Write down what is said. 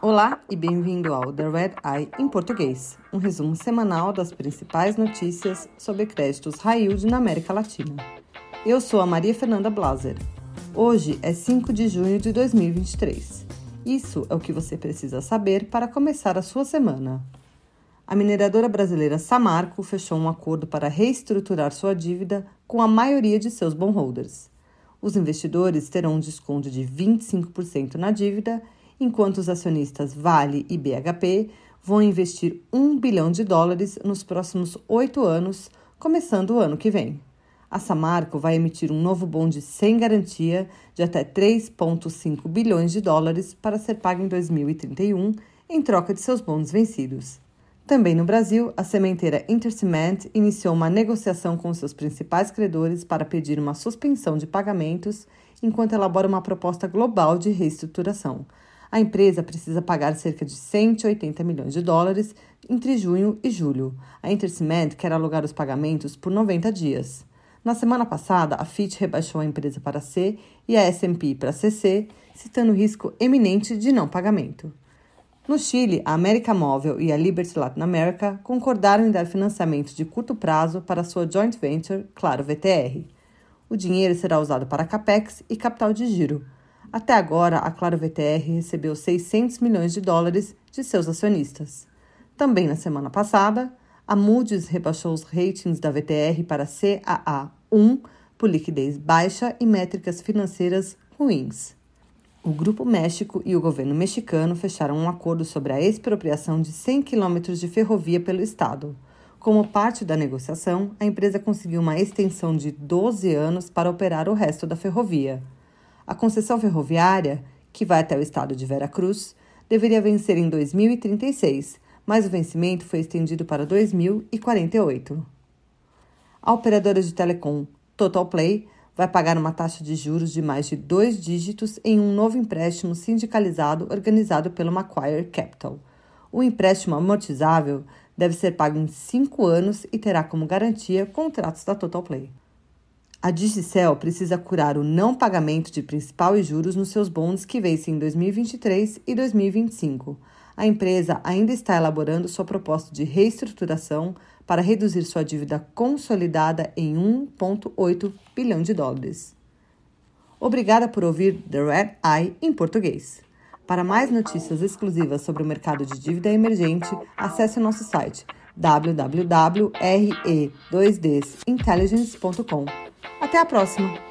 Olá e bem-vindo ao The Red Eye em português, um resumo semanal das principais notícias sobre créditos high yield na América Latina. Eu sou a Maria Fernanda Blaser. Hoje é 5 de junho de 2023. Isso é o que você precisa saber para começar a sua semana. A mineradora brasileira Samarco fechou um acordo para reestruturar sua dívida com a maioria de seus bondholders. Os investidores terão um desconto de 25% na dívida, enquanto os acionistas Vale e BHP vão investir 1 bilhão de dólares nos próximos oito anos, começando o ano que vem. A Samarco vai emitir um novo bonde sem garantia de até 3,5 bilhões de dólares para ser pago em 2031, em troca de seus bondes vencidos. Também no Brasil, a sementeira Intercement iniciou uma negociação com seus principais credores para pedir uma suspensão de pagamentos enquanto elabora uma proposta global de reestruturação. A empresa precisa pagar cerca de 180 milhões de dólares entre junho e julho. A Intercement quer alugar os pagamentos por 90 dias. Na semana passada, a Fitch rebaixou a empresa para C e a S&P para CC, citando risco eminente de não pagamento. No Chile, a América Móvel e a Liberty Latin America concordaram em dar financiamento de curto prazo para sua joint venture, Claro VTR. O dinheiro será usado para capex e capital de giro. Até agora, a Claro VTR recebeu 600 milhões de dólares de seus acionistas. Também na semana passada, a Moody's rebaixou os ratings da VTR para CAA1 por liquidez baixa e métricas financeiras ruins o Grupo México e o governo mexicano fecharam um acordo sobre a expropriação de 100 quilômetros de ferrovia pelo Estado. Como parte da negociação, a empresa conseguiu uma extensão de 12 anos para operar o resto da ferrovia. A concessão ferroviária, que vai até o estado de Veracruz, deveria vencer em 2036, mas o vencimento foi estendido para 2048. A operadora de telecom Total Play vai pagar uma taxa de juros de mais de dois dígitos em um novo empréstimo sindicalizado organizado pelo Macquarie Capital. O empréstimo amortizável deve ser pago em cinco anos e terá como garantia contratos da Total Play. A Digicel precisa curar o não pagamento de principal e juros nos seus bons que vencem em 2023 e 2025 a empresa ainda está elaborando sua proposta de reestruturação para reduzir sua dívida consolidada em 1,8 bilhão de dólares. Obrigada por ouvir The Red Eye em português. Para mais notícias exclusivas sobre o mercado de dívida emergente, acesse o nosso site www.re2dsintelligence.com. Até a próxima!